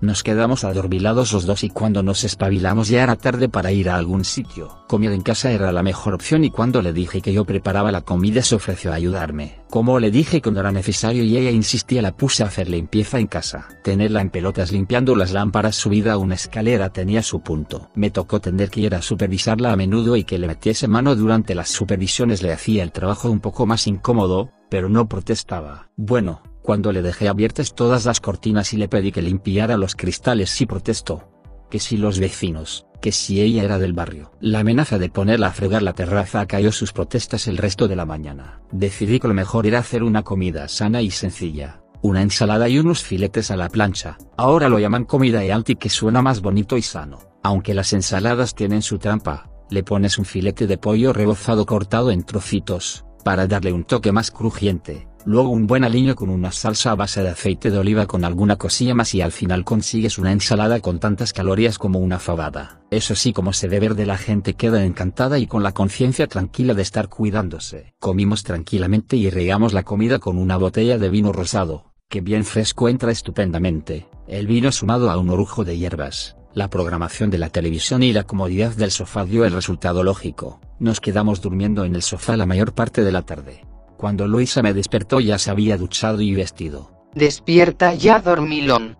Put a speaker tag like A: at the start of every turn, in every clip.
A: Nos quedamos adormilados los dos y cuando nos espabilamos ya era tarde para ir a algún sitio. Comer en casa era la mejor opción y cuando le dije que yo preparaba la comida se ofreció a ayudarme. Como le dije que no era necesario y ella insistía la puse a hacer limpieza en casa. Tenerla en pelotas limpiando las lámparas subida a una escalera tenía su punto. Me tocó tener que ir a supervisarla a menudo y que le metiese mano durante las supervisiones le hacía el trabajo un poco más incómodo, pero no protestaba. Bueno, cuando le dejé abiertas todas las cortinas y le pedí que limpiara los cristales sí protestó. Que si los vecinos, que si ella era del barrio. La amenaza de ponerla a fregar la terraza cayó sus protestas el resto de la mañana. Decidí que lo mejor era hacer una comida sana y sencilla. Una ensalada y unos filetes a la plancha. Ahora lo llaman comida y alti que suena más bonito y sano. Aunque las ensaladas tienen su trampa, le pones un filete de pollo rebozado cortado en trocitos, para darle un toque más crujiente luego un buen aliño con una salsa a base de aceite de oliva con alguna cosilla más y al final consigues una ensalada con tantas calorías como una fabada. Eso sí como se ve ver de la gente queda encantada y con la conciencia tranquila de estar cuidándose. Comimos tranquilamente y regamos la comida con una botella de vino rosado, que bien fresco entra estupendamente, el vino sumado a un orujo de hierbas. La programación de la televisión y la comodidad del sofá dio el resultado lógico. Nos quedamos durmiendo en el sofá la mayor parte de la tarde. Cuando Luisa me despertó ya se había duchado y vestido.
B: Despierta ya, dormilón.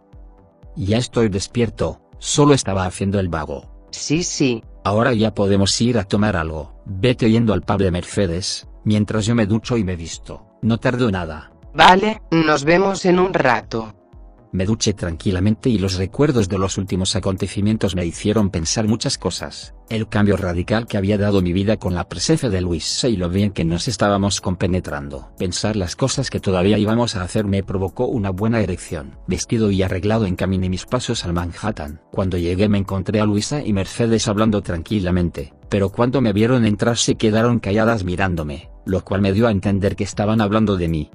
A: Ya estoy despierto, solo estaba haciendo el vago.
B: Sí, sí.
A: Ahora ya podemos ir a tomar algo. Vete yendo al pub de Mercedes, mientras yo me ducho y me visto. No tardo nada.
B: Vale, nos vemos en un rato.
A: Me duché tranquilamente y los recuerdos de los últimos acontecimientos me hicieron pensar muchas cosas. El cambio radical que había dado mi vida con la presencia de Luisa y lo bien que nos estábamos compenetrando. Pensar las cosas que todavía íbamos a hacer me provocó una buena erección. Vestido y arreglado encaminé mis pasos al Manhattan. Cuando llegué me encontré a Luisa y Mercedes hablando tranquilamente, pero cuando me vieron entrar se quedaron calladas mirándome, lo cual me dio a entender que estaban hablando de mí.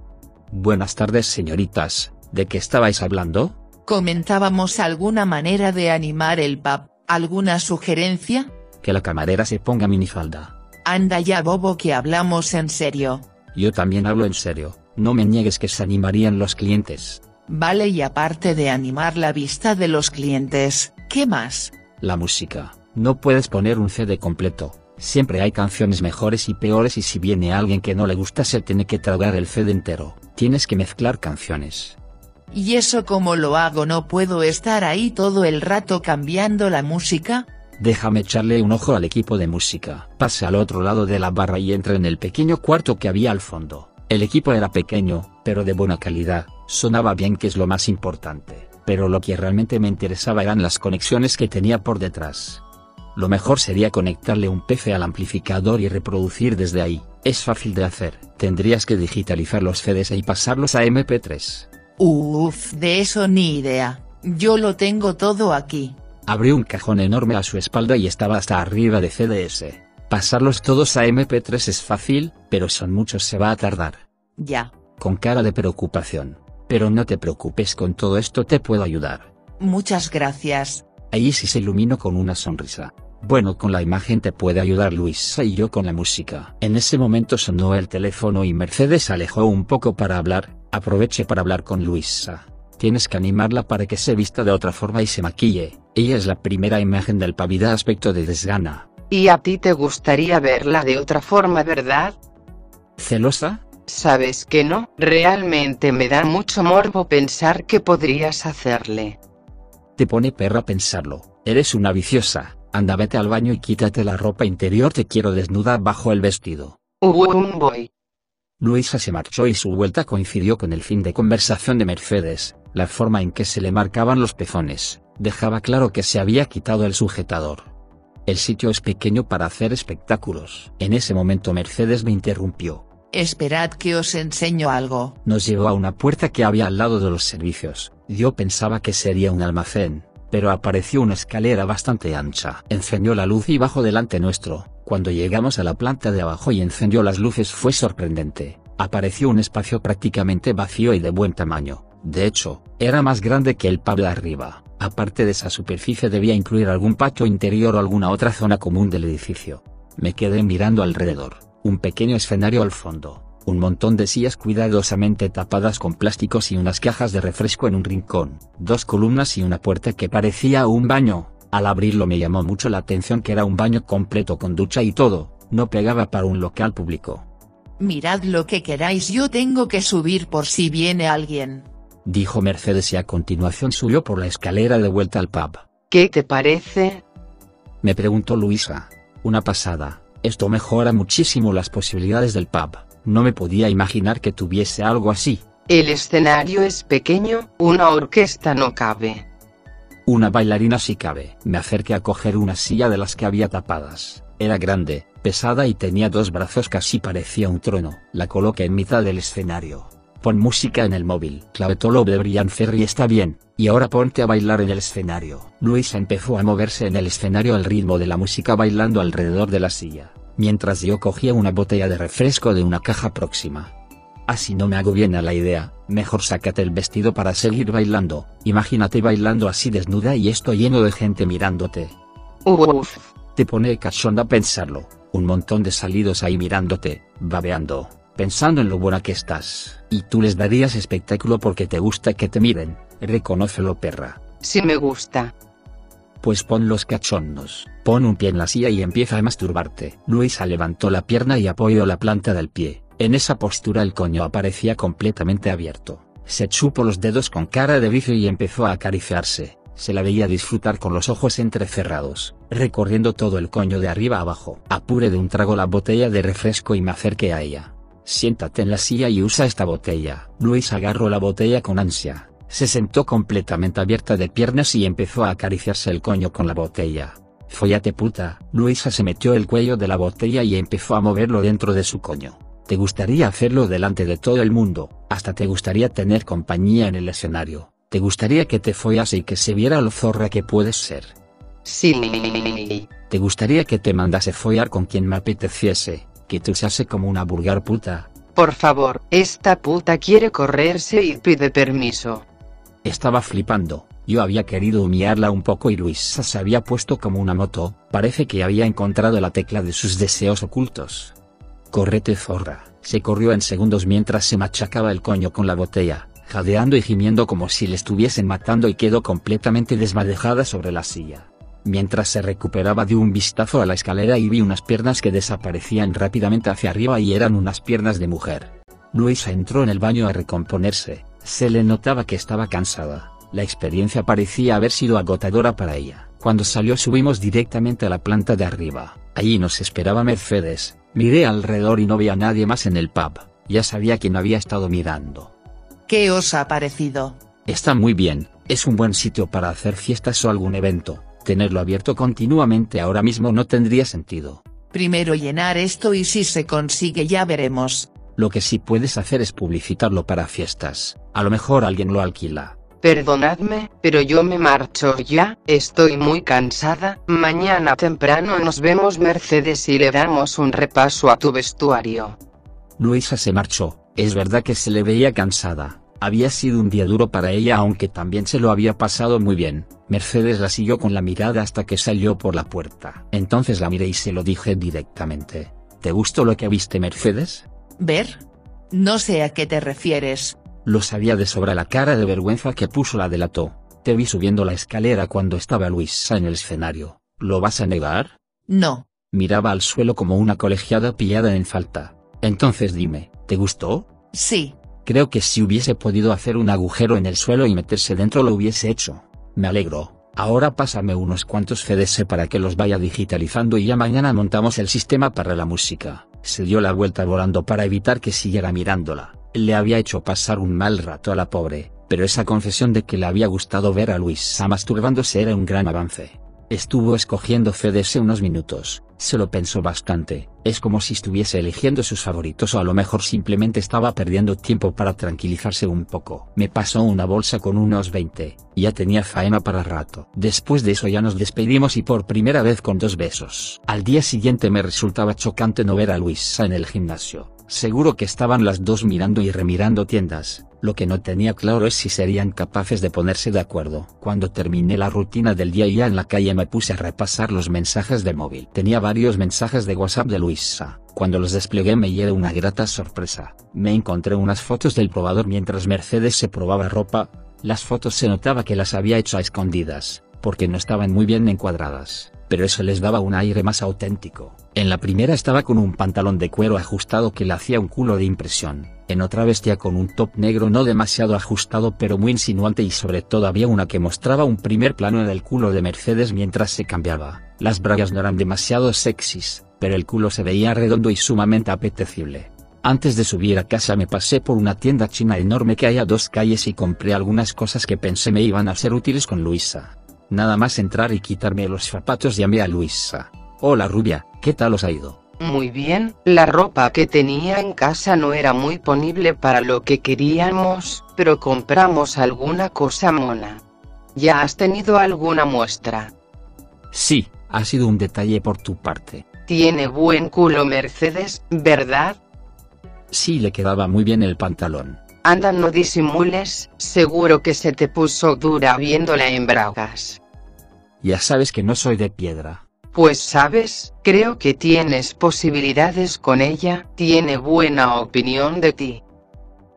A: Buenas tardes señoritas, ¿De qué estabais hablando?
C: Comentábamos alguna manera de animar el pub, ¿alguna sugerencia?
A: Que la camarera se ponga minifalda.
C: Anda ya bobo que hablamos en serio.
A: Yo también hablo en serio, no me niegues que se animarían los clientes.
C: Vale y aparte de animar la vista de los clientes, ¿qué más?
A: La música, no puedes poner un CD completo, siempre hay canciones mejores y peores y si viene alguien que no le gusta se tiene que tragar el CD entero, tienes que mezclar canciones.
C: ¿Y eso cómo lo hago? ¿No puedo estar ahí todo el rato cambiando la música?
A: Déjame echarle un ojo al equipo de música. Pase al otro lado de la barra y entre en el pequeño cuarto que había al fondo. El equipo era pequeño, pero de buena calidad, sonaba bien que es lo más importante, pero lo que realmente me interesaba eran las conexiones que tenía por detrás. Lo mejor sería conectarle un PC al amplificador y reproducir desde ahí. Es fácil de hacer, tendrías que digitalizar los CDs y pasarlos a MP3.
C: Uf, de eso ni idea. Yo lo tengo todo aquí.
A: Abrió un cajón enorme a su espalda y estaba hasta arriba de CDS. Pasarlos todos a MP3 es fácil, pero son muchos se va a tardar.
C: Ya.
A: Con cara de preocupación. Pero no te preocupes con todo esto te puedo ayudar.
C: Muchas gracias.
A: Ahí sí se iluminó con una sonrisa. Bueno, con la imagen te puede ayudar Luisa y yo con la música. En ese momento sonó el teléfono y Mercedes alejó un poco para hablar, Aproveche para hablar con Luisa. Tienes que animarla para que se vista de otra forma y se maquille. Ella es la primera imagen del pavida aspecto de desgana.
B: ¿Y a ti te gustaría verla de otra forma, verdad?
A: ¿Celosa?
B: Sabes que no, realmente me da mucho morbo pensar que podrías hacerle.
A: Te pone perra pensarlo, eres una viciosa, anda vete al baño y quítate la ropa interior te quiero desnuda bajo el vestido.
B: un boy.
A: Luisa se marchó y su vuelta coincidió con el fin de conversación de Mercedes, la forma en que se le marcaban los pezones, dejaba claro que se había quitado el sujetador. El sitio es pequeño para hacer espectáculos. En ese momento Mercedes me interrumpió.
C: Esperad que os enseño algo.
A: Nos llevó a una puerta que había al lado de los servicios. Yo pensaba que sería un almacén, pero apareció una escalera bastante ancha. Encendió la luz y bajó delante nuestro. Cuando llegamos a la planta de abajo y encendió las luces fue sorprendente. Apareció un espacio prácticamente vacío y de buen tamaño. De hecho, era más grande que el pub de arriba. Aparte de esa superficie debía incluir algún patio interior o alguna otra zona común del edificio. Me quedé mirando alrededor, un pequeño escenario al fondo, un montón de sillas cuidadosamente tapadas con plásticos y unas cajas de refresco en un rincón, dos columnas y una puerta que parecía un baño. Al abrirlo me llamó mucho la atención que era un baño completo con ducha y todo, no pegaba para un local público.
C: Mirad lo que queráis yo tengo que subir por si viene alguien
A: dijo Mercedes y a continuación subió por la escalera de vuelta al pub.
B: ¿Qué te parece?
A: Me preguntó Luisa. Una pasada, esto mejora muchísimo las posibilidades del pub, no me podía imaginar que tuviese algo así.
B: El escenario es pequeño, una orquesta no cabe.
A: Una bailarina sí cabe. Me acerqué a coger una silla de las que había tapadas. Era grande, pesada y tenía dos brazos casi parecía un trono. La coloqué en mitad del escenario. Pon música en el móvil. Clavetolo de Brian Ferry está bien, y ahora ponte a bailar en el escenario. Luisa empezó a moverse en el escenario al ritmo de la música bailando alrededor de la silla, mientras yo cogía una botella de refresco de una caja próxima. Así no me hago bien a la idea, mejor sácate el vestido para seguir bailando, imagínate bailando así desnuda y esto lleno de gente mirándote.
B: Uf.
A: Te pone cachonda pensarlo, un montón de salidos ahí mirándote, babeando pensando en lo buena que estás, y tú les darías espectáculo porque te gusta que te miren, reconócelo perra.
B: Sí me gusta.
A: Pues pon los cachondos, pon un pie en la silla y empieza a masturbarte. Luisa levantó la pierna y apoyó la planta del pie, en esa postura el coño aparecía completamente abierto. Se chupó los dedos con cara de vicio y empezó a acariciarse, se la veía disfrutar con los ojos entrecerrados, recorriendo todo el coño de arriba abajo. Apure de un trago la botella de refresco y me acerqué a ella. Siéntate en la silla y usa esta botella. Luis agarró la botella con ansia, se sentó completamente abierta de piernas y empezó a acariciarse el coño con la botella. Follate puta. Luisa se metió el cuello de la botella y empezó a moverlo dentro de su coño. Te gustaría hacerlo delante de todo el mundo, hasta te gustaría tener compañía en el escenario. Te gustaría que te follase y que se viera lo zorra que puedes ser.
B: Sí.
A: Te gustaría que te mandase follar con quien me apeteciese, que te usase como una vulgar puta.
B: Por favor, esta puta quiere correrse y pide permiso.
A: Estaba flipando, yo había querido humillarla un poco y Luisa se había puesto como una moto, parece que había encontrado la tecla de sus deseos ocultos. Correte zorra, se corrió en segundos mientras se machacaba el coño con la botella, jadeando y gimiendo como si le estuviesen matando y quedó completamente desmadejada sobre la silla. Mientras se recuperaba de un vistazo a la escalera y vi unas piernas que desaparecían rápidamente hacia arriba y eran unas piernas de mujer. Luisa entró en el baño a recomponerse, se le notaba que estaba cansada, la experiencia parecía haber sido agotadora para ella. Cuando salió subimos directamente a la planta de arriba, allí nos esperaba Mercedes, miré alrededor y no vi a nadie más en el pub, ya sabía quién había estado mirando.
C: ¿Qué os ha parecido?
A: Está muy bien, es un buen sitio para hacer fiestas o algún evento, Tenerlo abierto continuamente ahora mismo no tendría sentido.
C: Primero llenar esto y si se consigue ya veremos.
A: Lo que sí puedes hacer es publicitarlo para fiestas, a lo mejor alguien lo alquila.
B: Perdonadme, pero yo me marcho ya, estoy muy cansada, mañana temprano nos vemos Mercedes y le damos un repaso a tu vestuario.
A: Luisa se marchó, es verdad que se le veía cansada, había sido un día duro para ella aunque también se lo había pasado muy bien. Mercedes la siguió con la mirada hasta que salió por la puerta. Entonces la miré y se lo dije directamente. ¿Te gustó lo que viste Mercedes?
C: ¿Ver? No sé a qué te refieres.
A: Lo sabía de sobra la cara de vergüenza que puso la delató. Te vi subiendo la escalera cuando estaba Luisa en el escenario. ¿Lo vas a negar?
C: No.
A: Miraba al suelo como una colegiada pillada en falta. Entonces dime, ¿te gustó?
C: Sí.
A: Creo que si hubiese podido hacer un agujero en el suelo y meterse dentro lo hubiese hecho. Me alegro. Ahora pásame unos cuantos CDS para que los vaya digitalizando y ya mañana montamos el sistema para la música. Se dio la vuelta volando para evitar que siguiera mirándola. Le había hecho pasar un mal rato a la pobre, pero esa confesión de que le había gustado ver a Luisa masturbándose era un gran avance. Estuvo escogiendo CDS unos minutos, se lo pensó bastante, es como si estuviese eligiendo sus favoritos o a lo mejor simplemente estaba perdiendo tiempo para tranquilizarse un poco. Me pasó una bolsa con unos 20, ya tenía faena para rato. Después de eso ya nos despedimos y por primera vez con dos besos. Al día siguiente me resultaba chocante no ver a Luisa en el gimnasio. Seguro que estaban las dos mirando y remirando tiendas, lo que no tenía claro es si serían capaces de ponerse de acuerdo. Cuando terminé la rutina del día ya en la calle me puse a repasar los mensajes de móvil. Tenía varios mensajes de WhatsApp de Luisa. Cuando los desplegué me llevé una grata sorpresa. Me encontré unas fotos del probador mientras Mercedes se probaba ropa. Las fotos se notaba que las había hecho a escondidas, porque no estaban muy bien encuadradas pero eso les daba un aire más auténtico. En la primera estaba con un pantalón de cuero ajustado que le hacía un culo de impresión, en otra vestía con un top negro no demasiado ajustado pero muy insinuante y sobre todo había una que mostraba un primer plano del culo de Mercedes mientras se cambiaba. Las bragas no eran demasiado sexys, pero el culo se veía redondo y sumamente apetecible. Antes de subir a casa me pasé por una tienda china enorme que hay a dos calles y compré algunas cosas que pensé me iban a ser útiles con Luisa. Nada más entrar y quitarme los zapatos llamé a Luisa. Hola rubia, ¿qué tal os ha ido?
B: Muy bien, la ropa que tenía en casa no era muy ponible para lo que queríamos, pero compramos alguna cosa mona. ¿Ya has tenido alguna muestra?
A: Sí, ha sido un detalle por tu parte.
B: Tiene buen culo Mercedes, ¿verdad?
A: Sí, le quedaba muy bien el pantalón.
B: Anda, no disimules, seguro que se te puso dura viéndola en bragas.
A: Ya sabes que no soy de piedra.
B: Pues sabes, creo que tienes posibilidades con ella, tiene buena opinión de ti.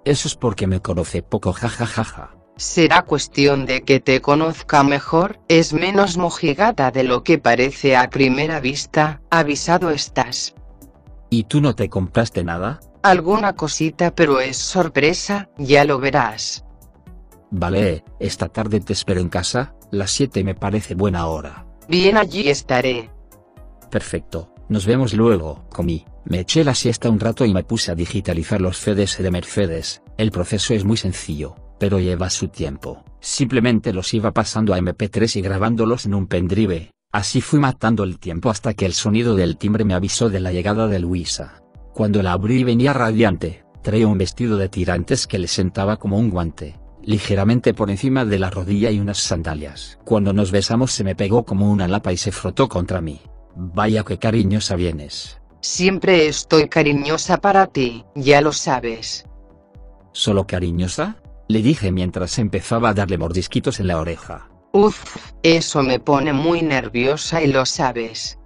A: Eso es porque me conoce poco, jajajaja.
B: Será cuestión de que te conozca mejor, es menos mojigata de lo que parece a primera vista, avisado estás.
A: ¿Y tú no te compraste nada?
B: alguna cosita pero es sorpresa, ya lo verás.
A: Vale, esta tarde te espero en casa, las 7 me parece buena hora.
B: Bien allí estaré.
A: Perfecto, nos vemos luego, comí, me eché la siesta un rato y me puse a digitalizar los CDs de Mercedes, el proceso es muy sencillo, pero lleva su tiempo, simplemente los iba pasando a MP3 y grabándolos en un pendrive, así fui matando el tiempo hasta que el sonido del timbre me avisó de la llegada de Luisa. Cuando la abrí venía radiante, traía un vestido de tirantes que le sentaba como un guante, ligeramente por encima de la rodilla y unas sandalias. Cuando nos besamos se me pegó como una lapa y se frotó contra mí. Vaya que cariñosa vienes.
B: Siempre estoy cariñosa para ti, ya lo sabes.
A: ¿Solo cariñosa? Le dije mientras empezaba a darle mordisquitos en la oreja.
B: Uf, eso me pone muy nerviosa y lo sabes.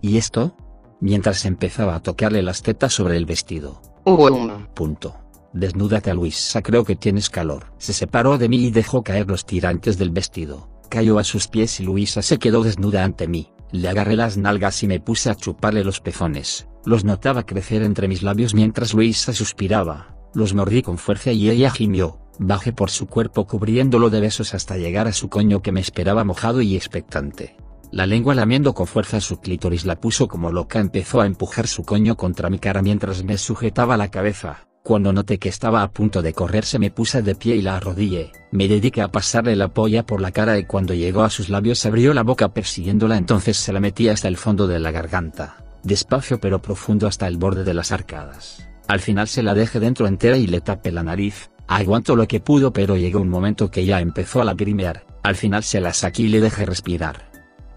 A: ¿Y esto? mientras empezaba a tocarle las tetas sobre el vestido.
B: Um.
A: Punto. Desnúdate a Luisa, creo que tienes calor. Se separó de mí y dejó caer los tirantes del vestido. Cayó a sus pies y Luisa se quedó desnuda ante mí. Le agarré las nalgas y me puse a chuparle los pezones. Los notaba crecer entre mis labios mientras Luisa suspiraba. Los mordí con fuerza y ella gimió. Bajé por su cuerpo cubriéndolo de besos hasta llegar a su coño que me esperaba mojado y expectante. La lengua lamiendo con fuerza su clítoris la puso como loca empezó a empujar su coño contra mi cara mientras me sujetaba la cabeza. Cuando noté que estaba a punto de correrse me puse de pie y la arrodillé, me dediqué a pasarle la polla por la cara y cuando llegó a sus labios abrió la boca persiguiéndola entonces se la metí hasta el fondo de la garganta, despacio pero profundo hasta el borde de las arcadas. Al final se la dejé dentro entera y le tapé la nariz, aguantó lo que pudo pero llegó un momento que ya empezó a lagrimear, al final se la saqué y le dejé respirar.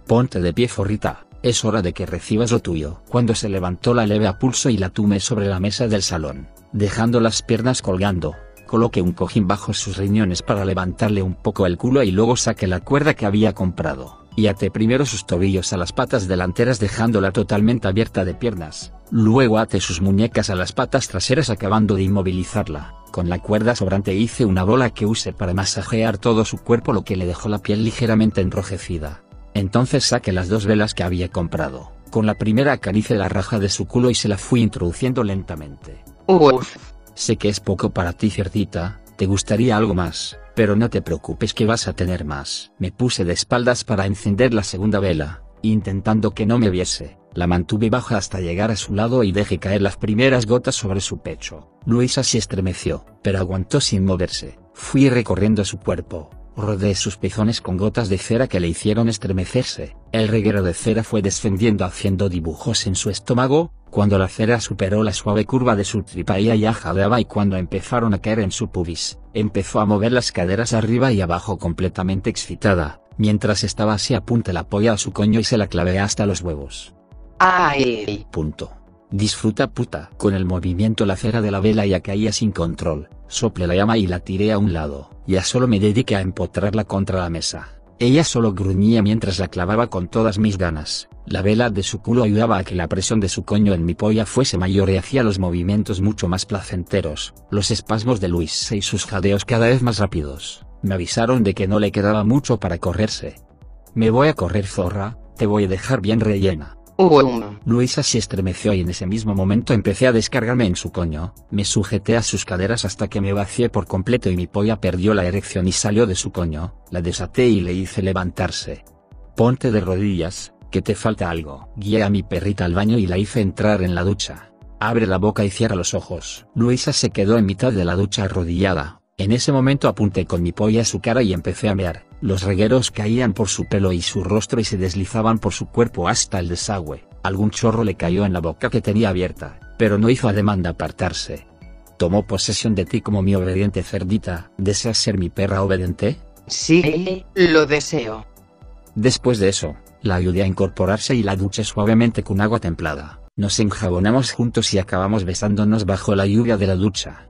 A: Ponte de pie forrita, es hora de que recibas lo tuyo. Cuando se levantó la leve a pulso y la tume sobre la mesa del salón, dejando las piernas colgando, coloqué un cojín bajo sus riñones para levantarle un poco el culo y luego saqué la cuerda que había comprado, y até primero sus tobillos a las patas delanteras dejándola totalmente abierta de piernas, luego até sus muñecas a las patas traseras acabando de inmovilizarla. Con la cuerda sobrante hice una bola que usé para masajear todo su cuerpo lo que le dejó la piel ligeramente enrojecida. Entonces saqué las dos velas que había comprado. Con la primera acaricié la raja de su culo y se la fui introduciendo lentamente.
B: Uf.
A: Sé que es poco para ti, cerdita, te gustaría algo más, pero no te preocupes que vas a tener más. Me puse de espaldas para encender la segunda vela, intentando que no me viese. La mantuve baja hasta llegar a su lado y dejé caer las primeras gotas sobre su pecho. Luisa se estremeció, pero aguantó sin moverse. Fui recorriendo su cuerpo, rodeé sus pezones con gotas de cera que le hicieron estremecerse. El reguero de cera fue descendiendo haciendo dibujos en su estómago, cuando la cera superó la suave curva de su tripa ella ya jadeaba y cuando empezaron a caer en su pubis, empezó a mover las caderas arriba y abajo completamente excitada, mientras estaba así apunta la polla a su coño y se la clavé hasta los huevos.
B: Ay.
A: Punto. Disfruta puta. Con el movimiento la cera de la vela ya caía sin control, sople la llama y la tiré a un lado, ya solo me dediqué a empotrarla contra la mesa. Ella solo gruñía mientras la clavaba con todas mis ganas. La vela de su culo ayudaba a que la presión de su coño en mi polla fuese mayor y hacía los movimientos mucho más placenteros. Los espasmos de Luis y sus jadeos cada vez más rápidos, me avisaron de que no le quedaba mucho para correrse. Me voy a correr zorra, te voy a dejar bien rellena.
B: Um.
A: Luisa se estremeció y en ese mismo momento empecé a descargarme en su coño, me sujeté a sus caderas hasta que me vacié por completo y mi polla perdió la erección y salió de su coño, la desaté y le hice levantarse. Ponte de rodillas, que te falta algo. Guié a mi perrita al baño y la hice entrar en la ducha. Abre la boca y cierra los ojos. Luisa se quedó en mitad de la ducha arrodillada, en ese momento apunté con mi polla a su cara y empecé a mear. Los regueros caían por su pelo y su rostro y se deslizaban por su cuerpo hasta el desagüe. Algún chorro le cayó en la boca que tenía abierta, pero no hizo ademán de apartarse. Tomó posesión de ti como mi obediente cerdita. ¿Deseas ser mi perra obediente?
B: Sí, lo deseo.
A: Después de eso, la ayudé a incorporarse y la duché suavemente con agua templada. Nos enjabonamos juntos y acabamos besándonos bajo la lluvia de la ducha.